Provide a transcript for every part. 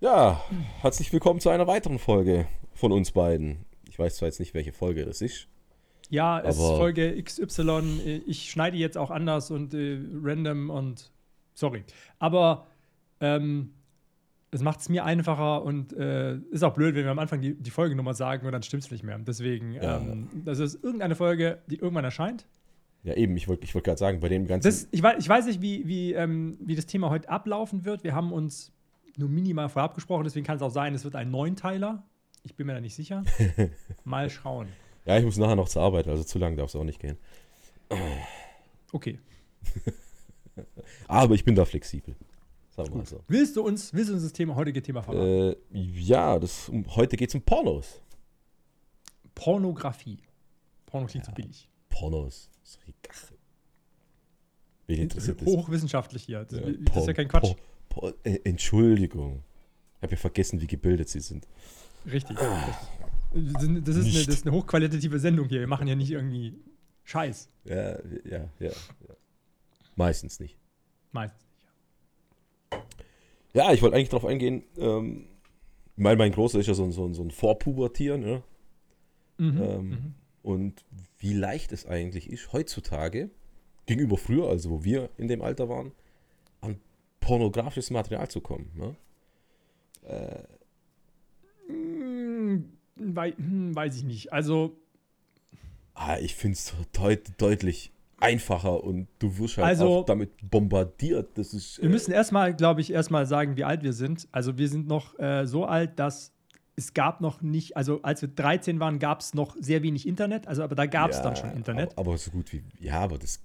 Ja, herzlich willkommen zu einer weiteren Folge von uns beiden. Ich weiß zwar jetzt nicht, welche Folge das ist. Ja, es ist Folge XY. Ich schneide jetzt auch anders und äh, random und sorry. Aber ähm, es macht es mir einfacher und äh, ist auch blöd, wenn wir am Anfang die, die Folgenummer sagen und dann stimmt es nicht mehr. Deswegen, Ja. ähm, das ist irgendeine Folge, die irgendwann erscheint. Ja, eben, ich wollte ich wollt gerade sagen, bei dem ganzen. Das, ich, weiß, ich weiß nicht, wie, wie, ähm, wie das Thema heute ablaufen wird. Wir haben uns nur minimal vorab gesprochen, deswegen kann es auch sein, es wird ein Neunteiler. Ich bin mir da nicht sicher. Mal schauen. ja, ich muss nachher noch zur Arbeit, also zu lang darf es auch nicht gehen. Okay. Aber ich bin da flexibel. Sagen wir mal so. Willst du uns, willst du uns das Thema, heutige Thema verraten? Äh, ja, das, um, heute geht es um Pornos. Pornografie. Porno klingt so billig. Pornos. So die Gache. Wen interessiert das? Hochwissenschaftlich hier. Das, Ja, das ist ja kein Quatsch. Por- Por- äh, Entschuldigung. Ich habe ja vergessen, wie gebildet sie sind. Richtig. Das, das ist, eine, das ist eine hochqualitative Sendung hier. Wir machen ja nicht irgendwie Scheiß. Ja, ja, ja. ja. Meistens nicht. Meistens nicht. Ja, ich wollte eigentlich darauf eingehen. Ähm, ich meine, mein Großer ist ja so, ein- so, ein- so ein Vorpubertier, ne? Mhm. Ähm, mhm. Und wie leicht es eigentlich ist, heutzutage, gegenüber früher, also wo wir in dem Alter waren, pornografisches Material zu kommen. Ne? Hm, wei hm, weiß ich nicht. Also, Ah, ich finde es deut deutlich einfacher und du wirst halt Also- auch damit bombardiert. Das ist. wir müssen erstmal, glaube ich, erstmal sagen, wie alt wir sind. Also, wir sind noch äh, so alt, dass es gab noch nicht, also als wir 13 waren, gab es noch sehr wenig Internet. Also, aber da gab es ja, dann schon Internet. Aber, aber so gut wie. Ja, aber das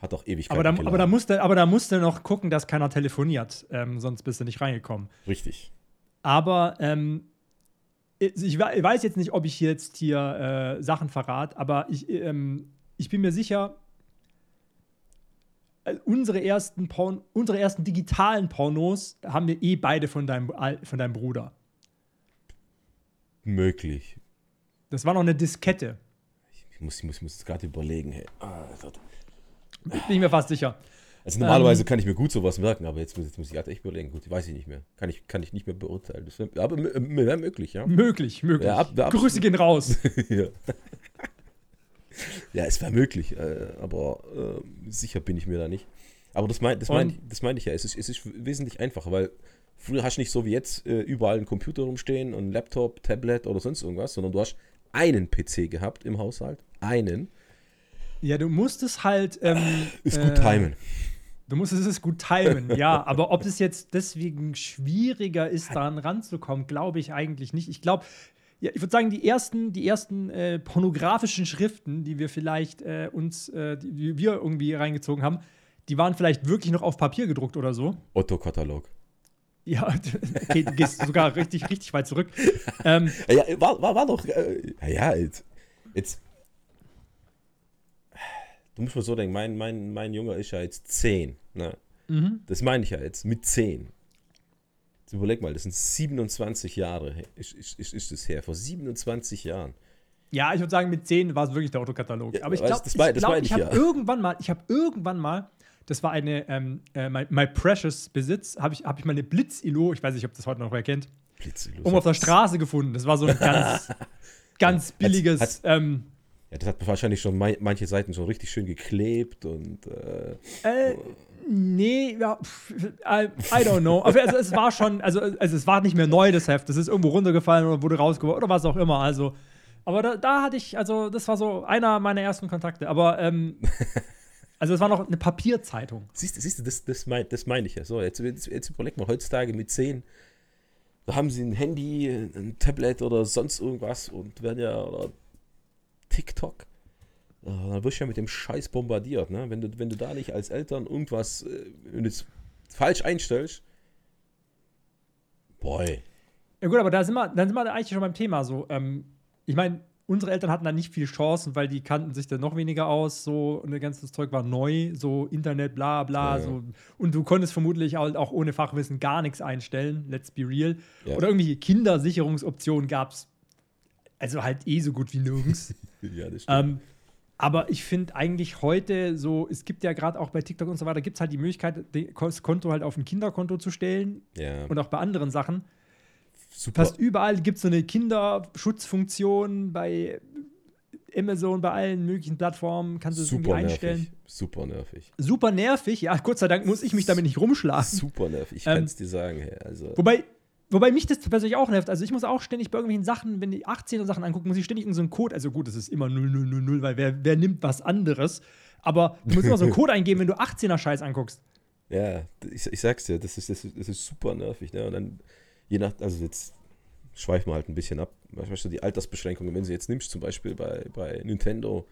hat auch Ewigkeiten Aber da, aber, da musste, aber da musste noch gucken, dass keiner telefoniert, ähm, sonst bist du nicht reingekommen. Richtig. Aber ähm, ich we- ich weiß jetzt nicht, ob ich jetzt hier äh, Sachen verrate, aber ich, ähm, ich bin mir sicher, äh, unsere ersten, Porn unsere ersten digitalen Pornos haben wir eh beide von deinem, von deinem Bruder. Möglich. Das war noch eine Diskette. Ich muss, ich muss, ich muss gerade überlegen. Hey. Ah, Gott. Bin ich mir fast sicher. Also normalerweise Ähm, kann ich mir gut sowas merken, aber jetzt muss, jetzt muss ich gerade echt überlegen. Gut, weiß ich nicht mehr. Kann ich, kann ich nicht mehr beurteilen. Das wär, aber wäre möglich, ja. Möglich, möglich. Ja, ab- ab- Grüße gehen raus. ja. ja, es wäre möglich, äh, aber äh, sicher bin ich mir da nicht. Aber das meine das mein, das mein ich ja. Es ist, es ist wesentlich einfacher, weil früher hast du nicht so wie jetzt äh, überall einen Computer rumstehen und einen Laptop, Tablet oder sonst irgendwas, sondern du hast einen PC gehabt im Haushalt. Einen. Ja, du musstest halt. Ähm, Ist gut äh, timen. Du musstest es gut timen, ja. Aber ob es jetzt deswegen schwieriger ist, daran ranzukommen, glaube ich eigentlich nicht. Ich glaube, ja, ich würde sagen, die ersten, die ersten äh, pornografischen Schriften, die wir vielleicht äh, uns, äh, die, die wir irgendwie reingezogen haben, die waren vielleicht wirklich noch auf Papier gedruckt oder so. Otto-Katalog. Ja, okay, du gehst sogar richtig, richtig weit zurück. Ähm, Ja, war, war, war doch. Äh, ja, jetzt, jetzt. Du musst mal so denken, mein, mein, mein Junge ist ja jetzt 10. Ne? mhm. Das meine ich ja jetzt, mit 10. Jetzt überleg mal, das sind 27 Jahre, ist, ist, ist, ist das her, vor 27 Jahren. Ja, ich würde sagen, mit 10 war es wirklich der Autokatalog. Ja, Aber ich glaube, ich, glaub, ich habe ja. irgendwann mal, ich habe irgendwann mal, das war eine, ähm, äh, my, my Precious Besitz, habe ich, hab ich mal eine Blitz-Ilo, ich weiß nicht, ob das heute noch wer kennt, Blitzlos. um auf der Straße gefunden. Das war so ein ganz, ganz billiges. hat's- ähm, Ja, das hat wahrscheinlich schon manche Seiten schon richtig schön geklebt und. Äh, äh, nee, ja, I, I don't know. Aber also, es war schon, also, also es war nicht mehr neu, das Heft. Das ist irgendwo runtergefallen oder wurde rausgeworfen oder was auch immer. Also, aber da, da hatte ich, also das war so einer meiner ersten Kontakte. Aber, ähm, also es war noch eine Papierzeitung. siehst du, siehst du das, das meine das mein ich ja. So, jetzt, jetzt, jetzt überleg mal, heutzutage mit 10, da haben sie ein Handy, ein Tablet oder sonst irgendwas und werden ja. Oder TikTok. Äh, Dann wirst du ja mit dem Scheiß bombardiert, ne? Wenn du, wenn du da nicht als Eltern irgendwas, äh, falsch einstellst, boy. Ja gut, aber da sind wir, dann sind wir eigentlich schon beim Thema so. Ähm, ich meine, unsere Eltern hatten da nicht viel Chancen, weil die kannten sich da noch weniger aus, so und das ganze Zeug war neu, so Internet, bla bla, Ja, ja. so. Und du konntest vermutlich halt auch ohne Fachwissen gar nichts einstellen, let's be real. Ja. Oder irgendwelche Kindersicherungsoptionen gab es, also halt eh so gut wie nirgends. Ja, das stimmt. ähm, Aber ich finde eigentlich heute so, es gibt ja gerade auch bei TikTok und so weiter, gibt es halt die Möglichkeit, das Konto halt auf ein Kinderkonto zu stellen. Ja. Und auch bei anderen Sachen. Super. Fast überall gibt es so eine Kinderschutzfunktion bei Amazon, bei allen möglichen Plattformen kannst du es irgendwie Super einstellen. nervig. Super nervig. Super nervig, ja, Gott sei Dank muss ich mich damit nicht rumschlagen. Super nervig. Ich Ähm, kann es dir sagen. Also, Wobei, wobei mich das persönlich auch nervt. Also ich muss auch ständig bei irgendwelchen Sachen, wenn die 18er Sachen angucken, muss ich ständig irgendeinen Code, also gut, das ist immer 0000, weil wer, wer nimmt was anderes? Aber du musst immer so einen Code eingeben, wenn du 18er-Scheiß anguckst. ja, ich, ich sag's dir, das ist, das, ist, das ist super nervig. Ne? Und dann, je nach, also jetzt schweifen wir halt ein bisschen ab. Du, die Altersbeschränkungen, wenn du jetzt nimmst, zum Beispiel bei, bei Nintendo,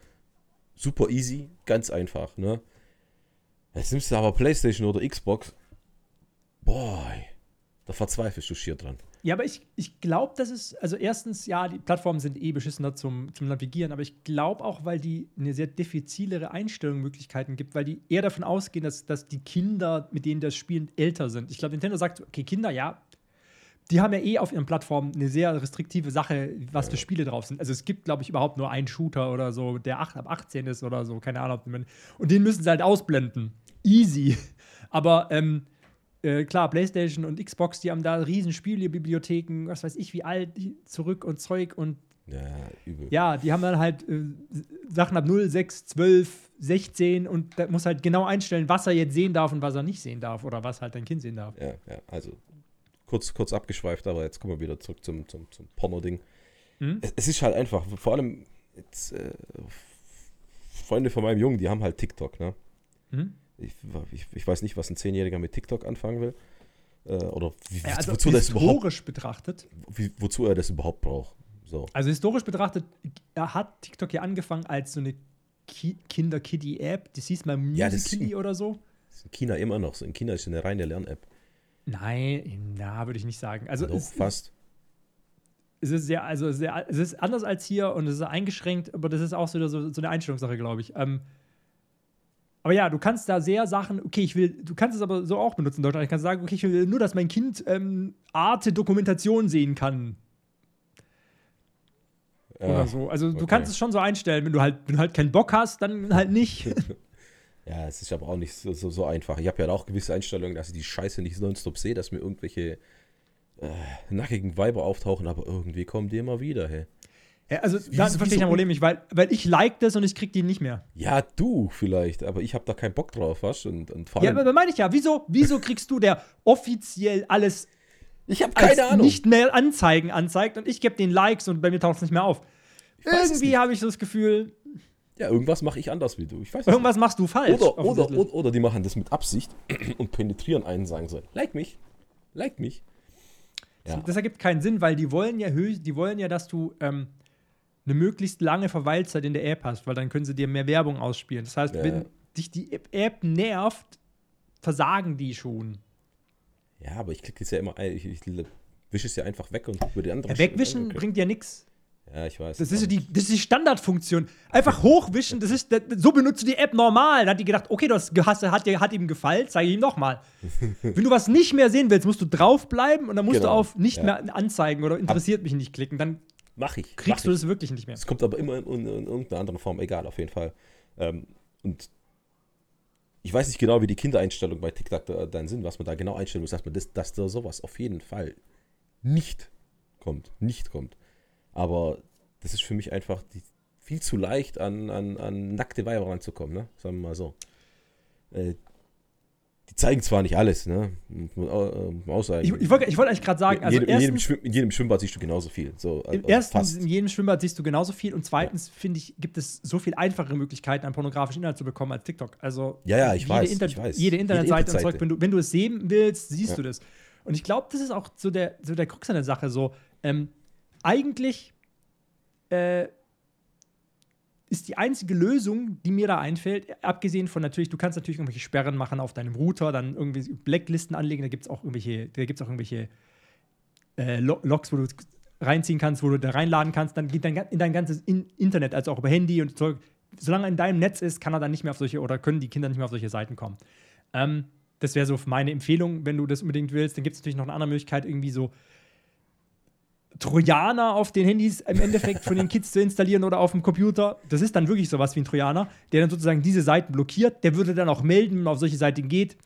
super easy, ganz einfach. Ne? Jetzt nimmst du aber Playstation oder Xbox, boah, da verzweifelst du schier dran. Ja, aber ich, ich glaube, das ist, also erstens, ja, die Plattformen sind eh beschissener zum, zum Navigieren, aber ich glaube auch, weil die eine sehr diffizilere Einstellungsmöglichkeiten gibt, weil die eher davon ausgehen, dass, dass die Kinder, mit denen das spielen, älter sind. Ich glaube, Nintendo sagt, okay, Kinder, ja, die haben ja eh auf ihren Plattformen eine sehr restriktive Sache, was für Spiele drauf sind. Also es gibt, glaube ich, überhaupt nur einen Shooter oder so, der 8, ab 18 ist oder so, keine Ahnung. Und den müssen sie halt ausblenden. Easy. Aber ähm, äh, klar, PlayStation und Xbox, die haben da riesen Spielebibliotheken, was weiß ich, wie alt, zurück und Zeug und Ja, übel. ja, die haben dann halt äh, Sachen ab 0, 6, 12, 16 und da muss halt genau einstellen, was er jetzt sehen darf und was er nicht sehen darf oder was halt dein Kind sehen darf. Ja, ja, also kurz, kurz abgeschweift, aber jetzt kommen wir wieder zurück zum, zum, zum Porno-Ding. Mhm. Es, es ist halt einfach, vor allem jetzt, äh, Freunde von meinem Jungen, die haben halt TikTok, ne? Mhm. Ich, ich, ich weiß nicht, was ein Zehnjähriger mit TikTok anfangen will. Äh, oder wie, Ja, also wozu, das überhaupt, historisch betrachtet, wie, wozu er das überhaupt braucht. So. also historisch betrachtet, er hat TikTok ja angefangen als so eine Ki Kinder-Kiddie-App, das hieß mal Ja, das- Musical.ly oder so. Das ist in China immer noch so. In China ist es eine reine Lern-App. Nein, na, würde ich nicht sagen. Also Doch, es, fast. es ist sehr, also sehr, es ist anders als hier und es ist eingeschränkt, aber das ist auch so, so, so eine Einstellungssache, glaube ich. Ähm, aber ja, du kannst da sehr Sachen, okay, ich will, du kannst es aber so auch benutzen in Deutschland. Ich kann sagen, okay, ich will nur, dass mein Kind ähm, Arte-Dokumentation sehen kann Ja, oder so. Also du okay. kannst es schon so einstellen, wenn du halt, wenn du halt keinen Bock hast, dann halt nicht. Ja, es ist aber auch nicht so, so, so einfach. Ich habe ja auch gewisse Einstellungen, dass ich die Scheiße nicht nonstop sehe, dass mir irgendwelche äh, nackigen Weiber auftauchen, aber irgendwie kommen die immer wieder, hey. Ja, also Wie- da verstehe ich so- ein Problem nicht, weil, weil ich like das und ich krieg die nicht mehr. Ja, du vielleicht, aber ich habe da keinen Bock drauf, was? Und, und vor Ja, aber meine ich ja. Wieso, wieso kriegst du, der offiziell alles ich habe als keine Ahnung. nicht mehr Anzeigen anzeigt und ich gebe den Likes und bei mir taucht es nicht mehr auf. Irgendwie nicht. habe ich so das Gefühl, ja, irgendwas mache ich anders wie du. Ich weiß irgendwas machst du falsch. nicht. Oder, oder, oder, oder die machen das mit Absicht und penetrieren einen, sagen so, like mich, like mich. Ja. Das ergibt keinen Sinn, weil die wollen ja höchst, die wollen ja, dass du ähm, eine möglichst lange Verweilzeit in der App hast, weil dann können sie dir mehr Werbung ausspielen. Das heißt, Ja. wenn dich die App- nervt, versagen die schon. Ja, aber ich klicke es ja immer ein, ich, ich wische es ja einfach weg und über die andere Ja, wegwischen bringt ja nichts. Ja, ich weiß. Das ist, die, das ist die Standardfunktion. Einfach hochwischen, das ist, das, so benutzt du die App normal. Da hat die gedacht, okay, das hast, hat, hat ihm gefallen, zeige ich ihm nochmal. Wenn du was nicht mehr sehen willst, musst du draufbleiben und dann musst du Genau, auf nicht ja. mehr anzeigen oder interessiert mich nicht klicken. Dann Mach ich. kriegst mach du ich. das wirklich nicht mehr. Es kommt aber immer in, in, in irgendeiner anderen Form, egal, auf jeden Fall. Ähm, und ich weiß nicht genau, wie die Kindereinstellungen bei TikTok da, dann sind, was man da genau einstellen muss, dass, man das, dass da sowas auf jeden Fall nicht kommt. Nicht kommt. Aber das ist für mich einfach die, viel zu leicht, an, an, an nackte Weiber ranzukommen, ne? Sagen wir mal so. Äh, die zeigen zwar nicht alles, ne? Muss äh. Ich, ich wollte ich wollte eigentlich gerade sagen, in, also jedem, in, jedem erstens, in jedem Schwimmbad siehst du genauso viel. So, also erstens fast. in jedem Schwimmbad siehst du genauso viel und zweitens, finde ich, gibt es so viel einfachere Möglichkeiten, an pornografischen Inhalt zu bekommen als TikTok. Also Ja, ja, ich jede weiß, Inter ich weiß. Jede Jede Internetseite und Internetseite. Zeug, wenn du, wenn du es sehen willst, siehst Ja. du das. Und ich glaube, das ist auch so der, so der Krux an der Sache. So, ähm, eigentlich äh, ist die einzige Lösung, die mir da einfällt, abgesehen von natürlich, du kannst natürlich irgendwelche Sperren machen auf deinem Router, dann irgendwie Blacklisten anlegen, da gibt es auch irgendwelche, da gibt's auch irgendwelche äh, Lo- Logs, wo du reinziehen kannst, wo du da reinladen kannst, dann geht dein, in dein ganzes in Internet, also auch über Handy und Zeug. Solange in deinem Netz ist, kann er dann nicht mehr auf solche oder können die Kinder nicht mehr auf solche Seiten kommen. Ähm, das wäre so meine Empfehlung, wenn du das unbedingt willst. Dann gibt es natürlich noch eine andere Möglichkeit, irgendwie so Trojaner auf den Handys im Endeffekt von den Kids zu installieren oder auf dem Computer. Das ist dann wirklich sowas wie ein Trojaner, der dann sozusagen diese Seiten blockiert. Der würde dann auch melden, wenn man auf solche Seiten geht.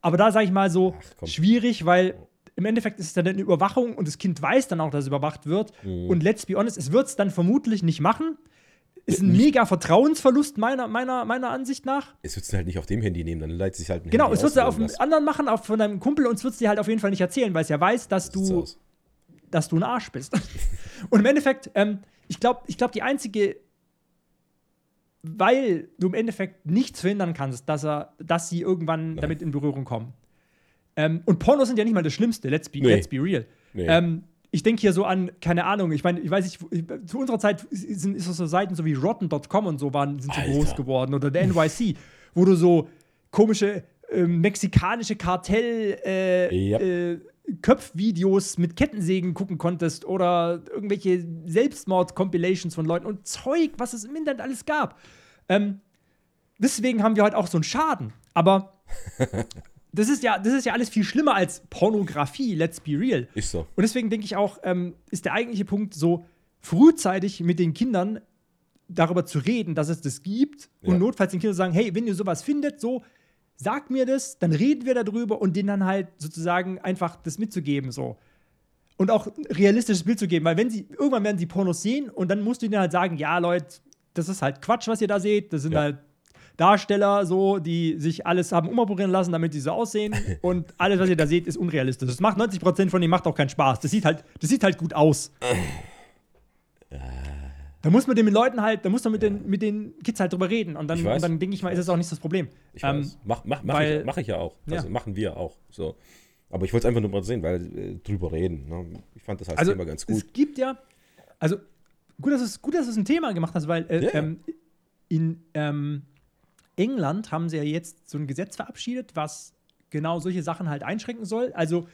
Aber da sage ich mal so, komm. schwierig, weil im Endeffekt ist es dann eine Überwachung und das Kind weiß dann auch, dass es überwacht wird. Und let's be honest, es wird es dann vermutlich nicht machen. Ist ein mega Vertrauensverlust meiner, meiner, meiner Ansicht nach. Es wird es halt nicht auf dem Handy nehmen, dann leitet sich halt ein Genau, Handy es wird es auf einem anderen machen, auf von deinem Kumpel und es wird es dir halt auf jeden Fall nicht erzählen, weil es ja weiß, dass lassen. du aus. Dass du ein Arsch bist. Und im Endeffekt, ähm, ich glaube, ich glaub, die einzige, weil du im Endeffekt nichts verhindern kannst, dass, er, dass sie irgendwann damit in Berührung kommen. Ähm, und Pornos sind ja nicht mal das Schlimmste, let's be, Nee. let's be real. Nee. Ähm, ich denke hier so an, keine Ahnung, ich meine, ich weiß nicht, zu unserer Zeit sind ist es so Seiten so wie Rotten.com und so waren, sind so Alter. groß geworden oder der NYC, wo du so komische ähm, mexikanische Kartell äh, Yep. äh, Köpfvideos mit Kettensägen gucken konntest oder irgendwelche Selbstmord-Compilations von Leuten und Zeug, was es im Internet alles gab. Ähm, deswegen haben wir halt auch so einen Schaden. Aber das ist ja, das ist ja alles viel schlimmer als Pornografie, let's be real. Ist so. Und deswegen denke ich auch, ähm, ist der eigentliche Punkt so frühzeitig mit den Kindern darüber zu reden, dass es das gibt und Ja. notfalls den Kindern sagen, hey, wenn ihr sowas findet, so sagt mir das, dann reden wir darüber und denen dann halt sozusagen einfach das mitzugeben so. Und auch ein realistisches Bild zu geben, weil wenn sie irgendwann werden sie Pornos sehen und dann musst du ihnen halt sagen, ja, Leute, das ist halt Quatsch, was ihr da seht, das sind Ja. halt Darsteller so, die sich alles haben umoperieren lassen, damit die so aussehen und alles, was ihr da seht, ist unrealistisch. Das macht 90% von denen macht auch keinen Spaß. Das sieht halt, das sieht halt gut aus. Da muss man den mit Leuten halt, da muss man mit, den, mit den Kids halt drüber reden und dann, und dann denke ich mal, ist das auch nicht das Problem. Ich Ähm, weiß. Mach, mach, mach, weil- ich, mach ich ja auch. Also Ja. machen wir auch. So. Aber ich wollte es einfach nur mal sehen, weil äh, drüber reden. Ne? Ich fand das als also Thema ganz gut. es gibt ja, also gut, dass es gut, dass du es ein Thema gemacht hast, weil äh, Ja. ähm, in ähm, England haben sie ja jetzt so ein Gesetz verabschiedet, was genau solche Sachen halt einschränken soll. Also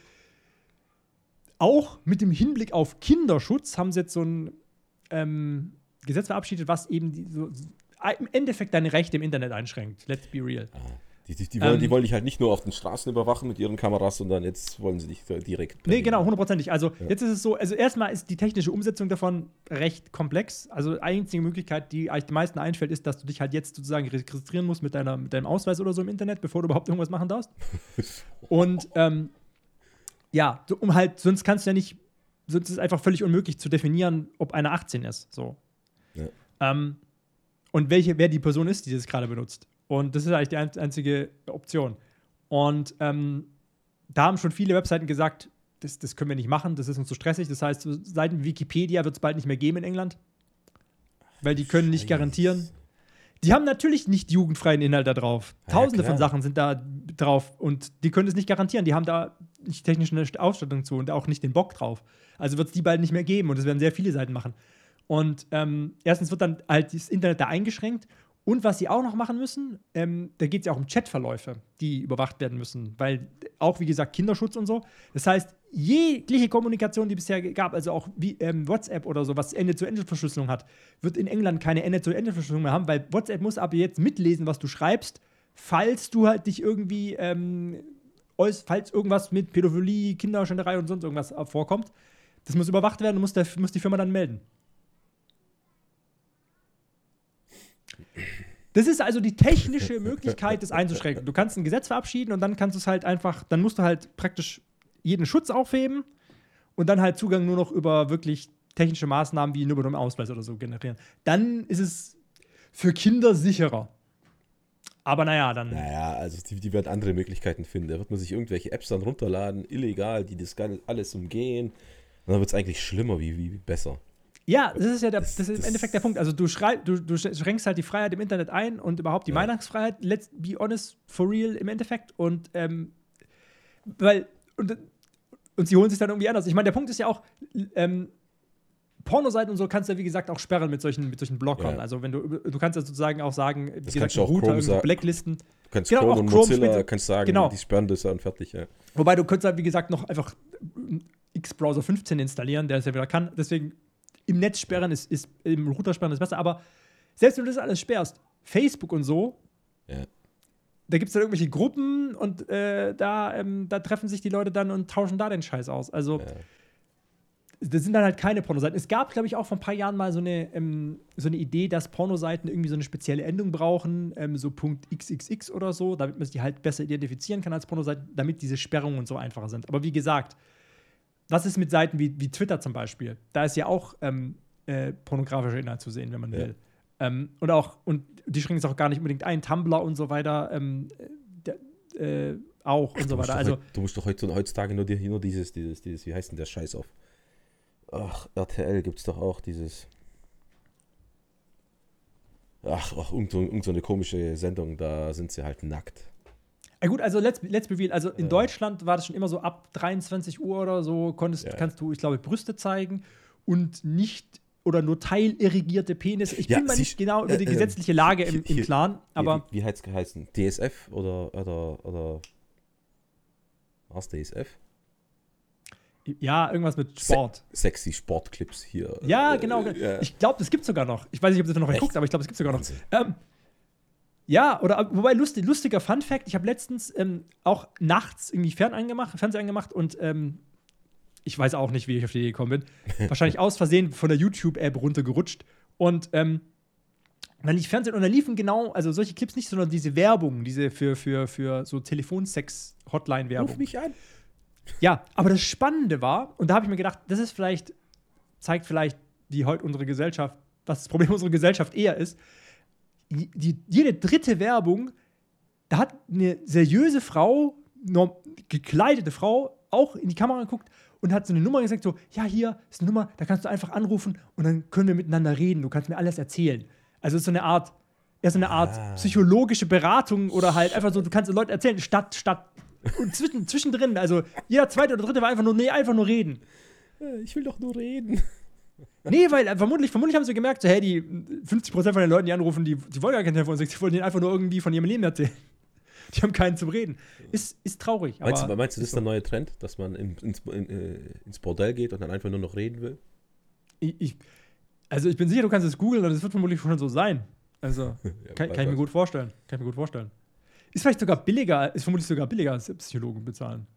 auch mit dem Hinblick auf Kinderschutz haben sie jetzt so ein ähm, Gesetz verabschiedet, was eben die, so, im Endeffekt deine Rechte im Internet einschränkt. Let's be real. Die, die, die, wollen, Ähm, die wollen dich halt nicht nur auf den Straßen überwachen mit ihren Kameras, sondern jetzt wollen sie dich direkt. Nee, genau, hundertprozentig. Also Ja. jetzt ist es so, also erstmal ist die technische Umsetzung davon recht komplex. Also einzige Möglichkeit, die eigentlich den meisten einfällt, ist, dass du dich halt jetzt sozusagen registrieren musst mit, deiner, mit deinem Ausweis oder so im Internet, bevor du überhaupt irgendwas machen darfst. Und ähm, ja, um halt, sonst kannst du ja nicht, sonst ist es einfach völlig unmöglich zu definieren, ob einer 18 ist. So. Ja. Ähm, und welche, wer die Person ist, die das gerade benutzt. Und das ist eigentlich die ein- einzige Option. Und ähm, da haben schon viele Webseiten gesagt, das, das können wir nicht machen, das ist uns zu stressig. Das heißt, so Seiten wie Wikipedia wird es bald nicht mehr geben in England. Weil die können nicht garantieren. Die haben natürlich nicht jugendfreien Inhalt da drauf. Ja, Tausende von klar. Sachen sind da drauf und die können es nicht garantieren. Die haben da nicht technische Ausstattung zu und auch nicht den Bock drauf. Also wird es die bald nicht mehr geben und es werden sehr viele Seiten machen. Und ähm, erstens wird dann halt das Internet da eingeschränkt. Und was sie auch noch machen müssen, ähm, da geht es ja auch um Chatverläufe, die überwacht werden müssen, weil auch, wie gesagt, Kinderschutz und so. Das heißt, jegliche Kommunikation, die bisher gab, also auch wie ähm, WhatsApp oder so, was Ende-zu-Ende-Verschlüsselung hat, wird in England keine Ende-zu-Ende-Verschlüsselung mehr haben, weil WhatsApp muss ab jetzt mitlesen, was du schreibst, falls du halt dich irgendwie, ähm, falls irgendwas mit Pädophilie, Kinderschänderei und sonst irgendwas äh, vorkommt. Das muss überwacht werden und muss, der, muss die Firma dann melden. Das ist also die technische Möglichkeit, das einzuschränken. Du kannst ein Gesetz verabschieden und dann kannst du es halt einfach, dann musst du halt praktisch jeden Schutz aufheben und dann halt Zugang nur noch über wirklich technische Maßnahmen wie nur mit einem Ausweis oder so generieren. Dann ist es für Kinder sicherer. Aber naja, dann. Naja, also die, die werden andere Möglichkeiten finden. Da wird man sich irgendwelche Apps dann runterladen, illegal, die das alles umgehen. Und dann wird es eigentlich schlimmer wie, wie besser. Ja, das ist ja der, das, Das- ist im das- Endeffekt der Punkt. Also du, schrei, du, du schränkst halt die Freiheit im Internet ein und überhaupt die Ja. Meinungsfreiheit, let's be honest, for real im Endeffekt. Und ähm, weil, und, und sie holen sich dann irgendwie anders. Ich meine, der Punkt ist ja auch, ähm, Pornoseiten und so kannst du ja, wie gesagt, auch sperren mit solchen, mit solchen Blockern. Ja. Also wenn du, du kannst ja sozusagen auch sagen, wie gesagt, Router Chrome blacklisten. Du kannst Genau, Chrome auch und Chrome Mozilla, spielt- kannst sagen, genau. die sperren das und fertig, ja. Wobei du könntest halt, wie gesagt, noch einfach X-Browser 15 installieren, der es ja wieder kann. Deswegen im Netz sperren ist, ist im Router sperren ist besser. Aber selbst wenn du das alles sperrst, Facebook und so, Ja. da gibt es dann irgendwelche Gruppen und äh, da, ähm, da treffen sich die Leute dann und tauschen da den Scheiß aus. Also Ja. das sind dann halt keine Pornoseiten. Es gab, glaube ich, auch vor ein paar Jahren mal so eine, ähm, so eine Idee, dass Pornoseiten irgendwie so eine spezielle Endung brauchen, ähm, so Punkt XXX oder so, damit man die halt besser identifizieren kann als Pornoseiten, damit diese Sperrungen und so einfacher sind. Aber wie gesagt, was ist mit Seiten wie, wie Twitter zum Beispiel? Da ist ja auch ähm, äh, pornografischer Inhalt zu sehen, wenn man Ja. will. Ähm, und auch, und die schränken es auch gar nicht unbedingt ein, Tumblr und so weiter, ähm, äh, auch und so weiter. Also, heut, du musst doch heut, heutzutage nur, die, nur dieses, dieses, dieses, wie heißt denn der Scheiß auf? Ach, RTL gibt's doch auch dieses. Ach, ach irgend, so, irgend so eine komische Sendung, da sind sie halt nackt. Ja gut, also let's, let's be real. Also in Ja. Deutschland war das schon immer so ab 23 Uhr oder so konntest, Ja. kannst du, ich glaube, Brüste zeigen und nicht oder nur teilirrigierte Penisse. Ich bin siehst- nicht genau über die äh, äh, gesetzliche Lage im, hier- im hier- Klaren, aber wie, wie, wie hat's geheißen? DSF oder oder oder was DSF? ja, irgendwas mit Sport. Sexy Sportclips hier. Ja, Äh, genau. ja. Ich glaube, das gibt es sogar noch. Ich weiß nicht, ob das noch Echt? geguckt, aber ich glaube, es gibt sogar noch. Ähm, ja, oder wobei lustig, lustiger Fun Fact, ich habe letztens ähm, auch nachts irgendwie Fern angemacht, Fernseher angemacht und ähm, ich weiß auch nicht, wie ich auf die Idee gekommen bin. Wahrscheinlich aus Versehen von der YouTube-App runtergerutscht. Und ähm, dann lief Fernsehen und da liefen genau, also solche Clips nicht, sondern diese Werbung, diese für, für, für so Telefonsex-Hotline-Werbung. Ruf mich an. Ja, aber das Spannende war, und da habe ich mir gedacht, das ist vielleicht, zeigt vielleicht, wie heute unsere Gesellschaft, was das Problem unserer Gesellschaft eher ist. Die, jede dritte Werbung, da hat eine seriöse Frau, norm, gekleidete Frau, auch in die Kamera geguckt und hat so eine Nummer gesagt: so, ja, hier ist eine Nummer, da kannst du einfach anrufen und dann können wir miteinander reden, du kannst mir alles erzählen. Also es ist so eine Art, ja, so eine Art Ah. psychologische Beratung oder halt einfach so, du kannst den Leuten erzählen, statt, statt und zwischen, zwischendrin, also jeder zweite oder dritte war einfach nur, nee, einfach nur reden. Äh, Ich will doch nur reden. Nee, weil äh, vermutlich, vermutlich haben sie gemerkt, so, hey, die 50% von den Leuten, die anrufen, die, die wollen gar kein Telefonsex, die wollen denen einfach nur irgendwie von ihrem Leben erzählen. Die haben keinen zum Reden. Ist, ist traurig. Meinst, du, meinst du, das ist der neue Trend, dass man in, ins, in, äh, ins Bordell geht und dann einfach nur noch reden will? Ich, ich, also ich bin sicher, du kannst es googeln und es wird vermutlich schon so sein. Also, Ja, kann, kann ich mir gut vorstellen. Kann ich mir gut vorstellen. Ist vielleicht sogar billiger, ist vermutlich sogar billiger als Psychologen bezahlen.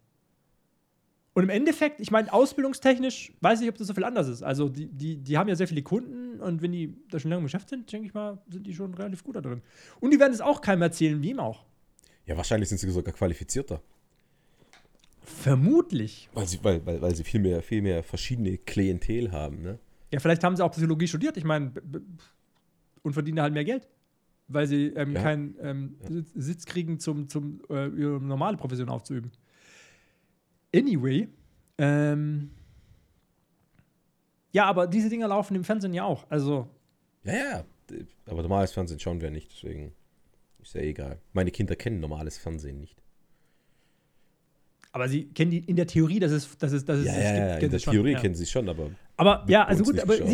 Und im Endeffekt, ich meine, ausbildungstechnisch weiß ich, ob das so viel anders ist. Also, die, die, die haben ja sehr viele Kunden und wenn die da schon lange im Geschäft sind, denke ich mal, sind die schon relativ gut da drin. Und die werden es auch keinem erzählen, wie ihm auch. Ja, wahrscheinlich sind sie sogar qualifizierter. Vermutlich. Weil sie, weil, weil, weil sie viel mehr, viel mehr verschiedene Klientel haben, ne? Ja, vielleicht haben sie auch Psychologie studiert, ich meine, und verdienen halt mehr Geld. Weil sie ähm, Ja. keinen ähm, Sitz- Sitz kriegen, zum, zum äh, ihre normale Profession aufzuüben. Anyway, ähm, ja, aber diese Dinger laufen im Fernsehen ja auch. Also, Ja, ja. Aber normales Fernsehen schauen wir nicht, deswegen ist ja egal. Meine Kinder kennen normales Fernsehen nicht. aber sie kennen die in der Theorie, dass es, dass es, dass es Ja, es ja, gibt, ja, in der sie schon, Theorie ja. kennen sie es schon, aber Aber ja, also gut, aber du,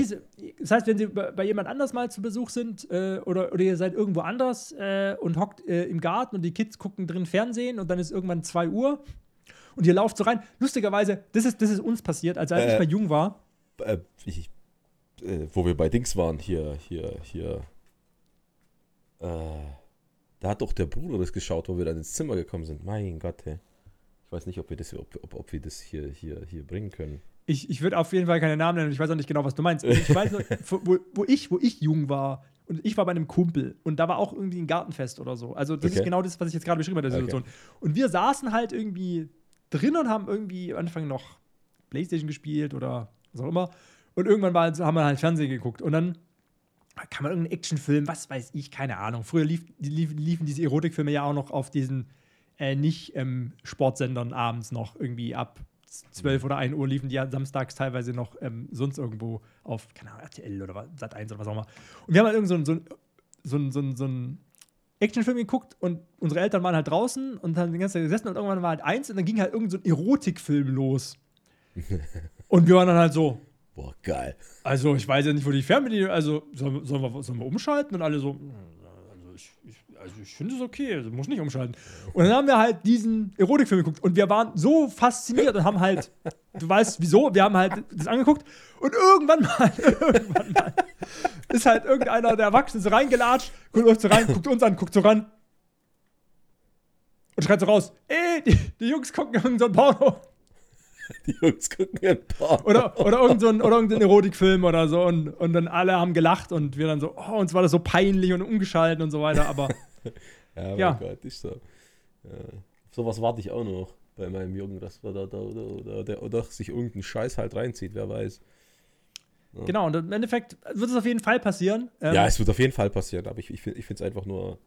das heißt, wenn sie bei, bei jemand anders mal zu Besuch sind äh, oder, oder ihr seid irgendwo anders äh, und hockt äh, im Garten und die Kids gucken drin Fernsehen und dann ist irgendwann 2 Uhr und ihr lauft so rein. Lustigerweise, das ist, das ist uns passiert, also als Äh. ich mal jung war. äh, ich, äh, wo wir bei Dings waren, hier, hier, hier. Äh, da hat doch der Bruder das geschaut, wo wir dann ins Zimmer gekommen sind. Mein Gott, hey. Ich weiß nicht, ob wir das, ob, ob, ob wir das hier, hier, hier bringen können. Ich, ich würde auf jeden Fall keine Namen nennen und ich weiß auch nicht genau, was du meinst. Ich weiß nur, wo, wo, ich, wo ich jung war und ich war bei einem Kumpel und da war auch irgendwie ein Gartenfest oder so. Also das ist Okay. genau das, was ich jetzt gerade beschrieben habe, der Okay. Situation. Und wir saßen halt irgendwie drin und haben irgendwie am Anfang noch Playstation gespielt oder was auch immer. Und irgendwann war, haben wir halt Fernsehen geguckt und dann kann man irgendeinen Actionfilm, was weiß ich, keine Ahnung. Früher lief, lief, liefen diese Erotikfilme ja auch noch auf diesen äh, nicht ähm, Sportsendern abends noch irgendwie ab 12 oder 1 Uhr liefen die ja samstags teilweise noch ähm, sonst irgendwo auf, keine Ahnung, RTL oder was- Sat 1 oder was auch immer. Und wir haben halt irgend so so ein, so ein, so so ein Actionfilm geguckt und unsere Eltern waren halt draußen und haben die ganze Zeit gesessen und irgendwann war halt eins und dann ging halt irgend so ein Erotikfilm los. und wir waren dann halt so, Boah, geil. also, ich weiß ja nicht, wo die Fernbedienung, also, sollen, sollen, wir, sollen wir umschalten? Und alle so, "Hm, also ich, ich, also ich finde es okay, also muss nicht umschalten. Und dann haben wir halt diesen Erotikfilm geguckt und wir waren so fasziniert und haben halt, du weißt wieso, wir haben halt das angeguckt und irgendwann mal, irgendwann mal ist halt irgendeiner der Erwachsenen so reingelatscht, guckt läuft so rein, guckt uns an, guckt so ran und schreit so raus, ey, die, die Jungs gucken irgend so Porno. Die Jungs gucken ein paar. Oder, oder irgendein so ein, oder irgendein Erotikfilm oder so und, und dann alle haben gelacht und wir dann so, oh, uns war das so peinlich und umgeschaltet und so weiter, aber Ja, mein Ja. Gott, ist so. Ja. Sowas warte ich auch noch bei meinem Jungen, dass wir da, da, da, da, der oder sich irgendeinen Scheiß halt reinzieht, wer weiß. genau, und im Endeffekt wird es auf jeden Fall passieren. Ähm, ja, es wird auf jeden Fall passieren, aber ich, ich finde es einfach nur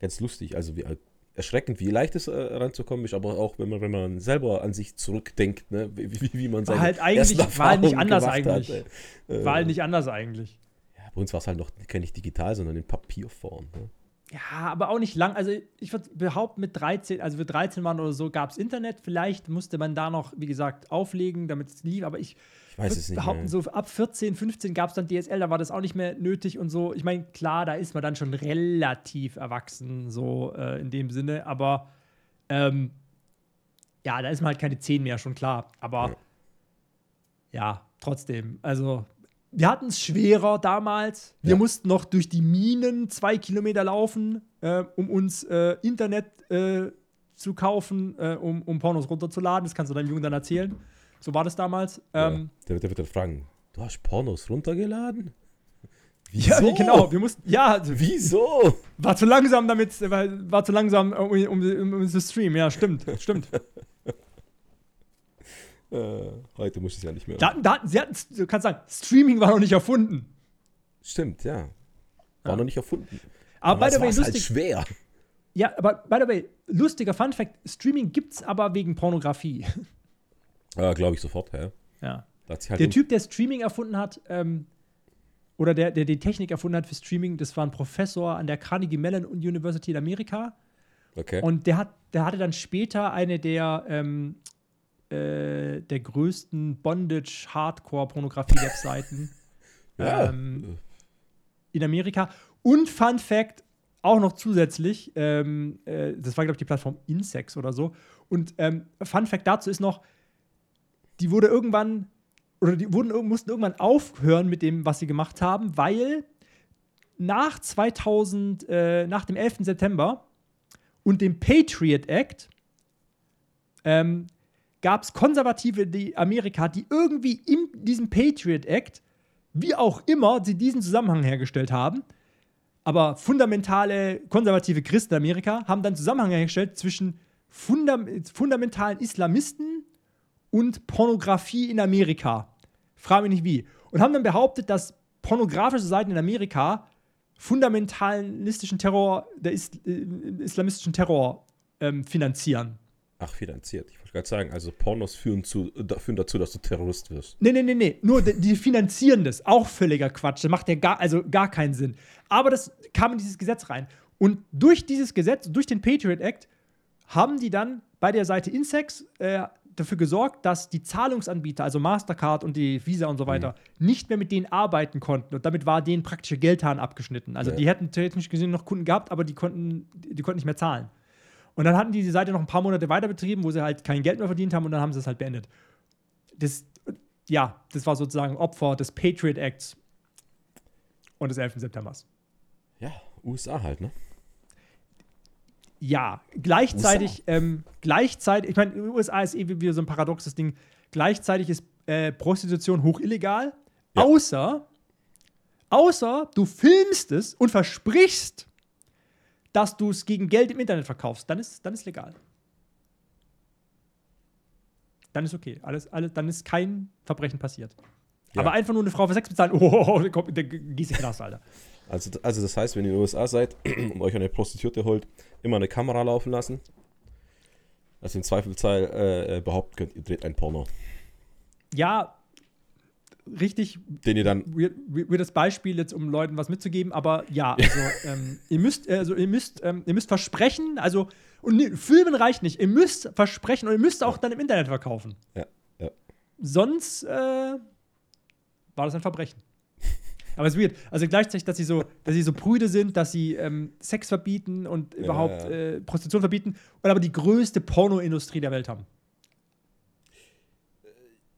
ganz lustig. Also wie erschreckend, wie leicht es äh, ranzukommen ist, aber auch wenn man, wenn man selber an sich zurückdenkt, ne, wie, wie, wie man seine halt eigentlich- war halt nicht anders eigentlich. Hat, äh, war halt nicht anders eigentlich. ja, bei uns war es halt noch kein nicht digital, sondern in Papierform. Ne? Ja, aber auch nicht lang. Also ich würde behaupten, mit 13, also wir 13 waren oder so, gab es Internet. Vielleicht musste man da noch, wie gesagt, auflegen, damit es lief. Aber ich Ich weiß es nicht. behaupten, mehr. so ab 14, 15 gab es dann DSL, da war das auch nicht mehr nötig und so. Ich meine, klar, da ist man dann schon relativ erwachsen, so äh, in dem Sinne. Aber ähm, ja, da ist man halt keine 10 mehr, schon klar. Aber ja, trotzdem. Also wir hatten es schwerer damals. Wir Ja. mussten noch durch die Minen zwei Kilometer laufen, äh, um uns äh, Internet äh, zu kaufen, äh, um, um Pornos runterzuladen. Das kannst du deinem Jungen dann erzählen. So war das damals. Ähm, ja, der, der wird dann fragen, du hast Pornos runtergeladen? ja, genau. Wir mussten, ja, also, Wieso? war zu langsam damit, war, war zu langsam, um, um, um, um zu streamen. Ja, stimmt, stimmt. Äh, heute muss ich es ja nicht mehr. Daten, Daten, sie hatten, du kannst sagen, Streaming war noch nicht erfunden. Stimmt, ja. War Ja. noch nicht erfunden. Aber by Damals the way, halt lustig, schwer. Ja, aber by the way, lustiger Fun Fact: Streaming gibt's aber wegen Pornografie. Ja, glaube ich sofort, ja. Ja. Halt Der Typ, der Streaming erfunden hat, ähm, oder der, der die Technik erfunden hat für Streaming, das war ein Professor an der Carnegie Mellon University in Amerika. Okay. Und der, hat, der hatte dann später eine der, ähm, äh, der größten Bondage-Hardcore-Pornografie-Webseiten ja. ähm, in Amerika. Und Fun Fact, auch noch zusätzlich, ähm, äh, das war, glaube ich, die Plattform Insex oder so. Und ähm, Fun Fact dazu ist noch, die wurde irgendwann, oder die wurden, mussten irgendwann aufhören mit dem, was sie gemacht haben, weil nach 2000, äh, nach dem 11. September und dem Patriot Act ähm, gab es Konservative die Amerika, die irgendwie in diesem Patriot Act, wie auch immer, sie diesen Zusammenhang hergestellt haben, aber fundamentale konservative Christen in Amerika haben dann Zusammenhang hergestellt zwischen fundam fundamentalen Islamisten und Pornografie in Amerika. Frage mich nicht wie. Und haben dann behauptet, dass pornografische Seiten in Amerika fundamentalistischen Terror, der is äh, islamistischen Terror ähm, finanzieren. Ach, finanziert. Ich wollte gerade sagen, also Pornos führen, zu, führen dazu, dass du Terrorist wirst. Nee, nee, nee, nee. Nur die, finanzieren das. Auch völliger Quatsch. Das macht ja gar, also gar keinen Sinn. Aber das kam in dieses Gesetz rein. Und durch dieses Gesetz, durch den Patriot Act, haben die dann bei der Seite Insex äh, dafür gesorgt, dass die Zahlungsanbieter, also Mastercard und die Visa und so weiter, nicht mehr mit denen arbeiten konnten. Und damit war denen praktische Geldhahn abgeschnitten. Also Ja. die hätten technisch gesehen noch Kunden gehabt, aber die konnten, die konnten nicht mehr zahlen. Und dann hatten die die Seite noch ein paar Monate weiter betrieben, wo sie halt kein Geld mehr verdient haben und dann haben sie es halt beendet. Das, ja, das war sozusagen Opfer des Patriot Acts und des 11. Septembers. Ja, USA halt, ne? Ja, gleichzeitig, ähm, gleichzeitig, ich meine, in den USA ist eh wieder so ein paradoxes Ding. Gleichzeitig ist äh, Prostitution hoch illegal, Ja. außer, außer du filmst es und versprichst, dass du es gegen Geld im Internet verkaufst. Dann ist, dann ist legal. Dann ist okay. Alles, alles, dann ist kein Verbrechen passiert. Ja. Aber einfach nur eine Frau für Sex bezahlen, oh, der kommt- der gehst in den Knast, Alter. Also, also das heißt, wenn ihr in den USA seid und euch eine Prostituierte holt, immer eine Kamera laufen lassen. Also im Zweifelsfall äh, äh, behaupten könnt, ihr dreht ein Porno. Ja, richtig Den ihr dann. weird, weirdes Beispiel jetzt, um Leuten was mitzugeben, aber ja, also ähm, ihr müsst, also ihr müsst, ähm, ihr müsst versprechen, also und nee, Filmen reicht nicht, ihr müsst versprechen und ihr müsst auch dann im Internet verkaufen. Ja, ja. Sonst äh, war das ein Verbrechen. Aber es ist weird. Also gleichzeitig, dass sie so, dass sie so prüde sind, dass sie ähm, Sex verbieten und überhaupt ja. Äh, Prostitution verbieten und aber die größte Pornoindustrie der Welt haben.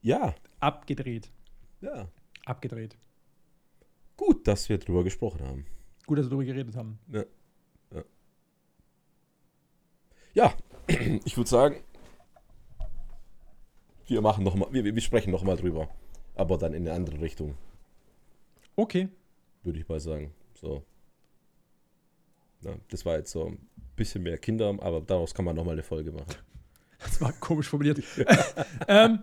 Ja, Abgedreht. Ja. Abgedreht. Gut, dass wir drüber gesprochen haben. Gut, dass wir darüber geredet haben. Ja, ja. ja ich würde sagen, wir machen noch mal, wir, wir sprechen noch mal drüber. Aber dann in eine andere Richtung, Okay. würde ich mal sagen. So. Na, das war jetzt so ein bisschen mehr Kinder, aber daraus kann man noch mal eine Folge machen. Das war komisch formuliert. ähm,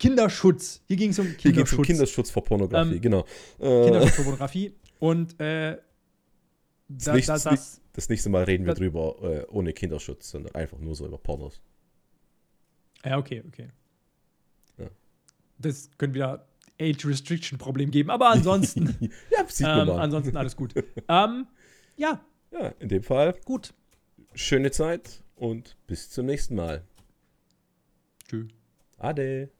Kinderschutz. Hier ging es um Hier geht es Kinderschutz. um Kinderschutz vor Pornografie, Ähm, genau. Äh, Kinderschutz vor Pornografie. Und äh, da, nächste- da, das, das nächste Mal reden wir das- drüber äh, ohne Kinderschutz, sondern einfach nur so über Pornos. Ja, okay, okay. Ja. Das könnte wieder Age Restriction Problem geben, aber ansonsten, ja, sieht man ähm, mal. ansonsten alles gut. ähm, ja, Ja, in dem Fall gut. schöne Zeit und bis zum nächsten Mal. Tschüss. Ade.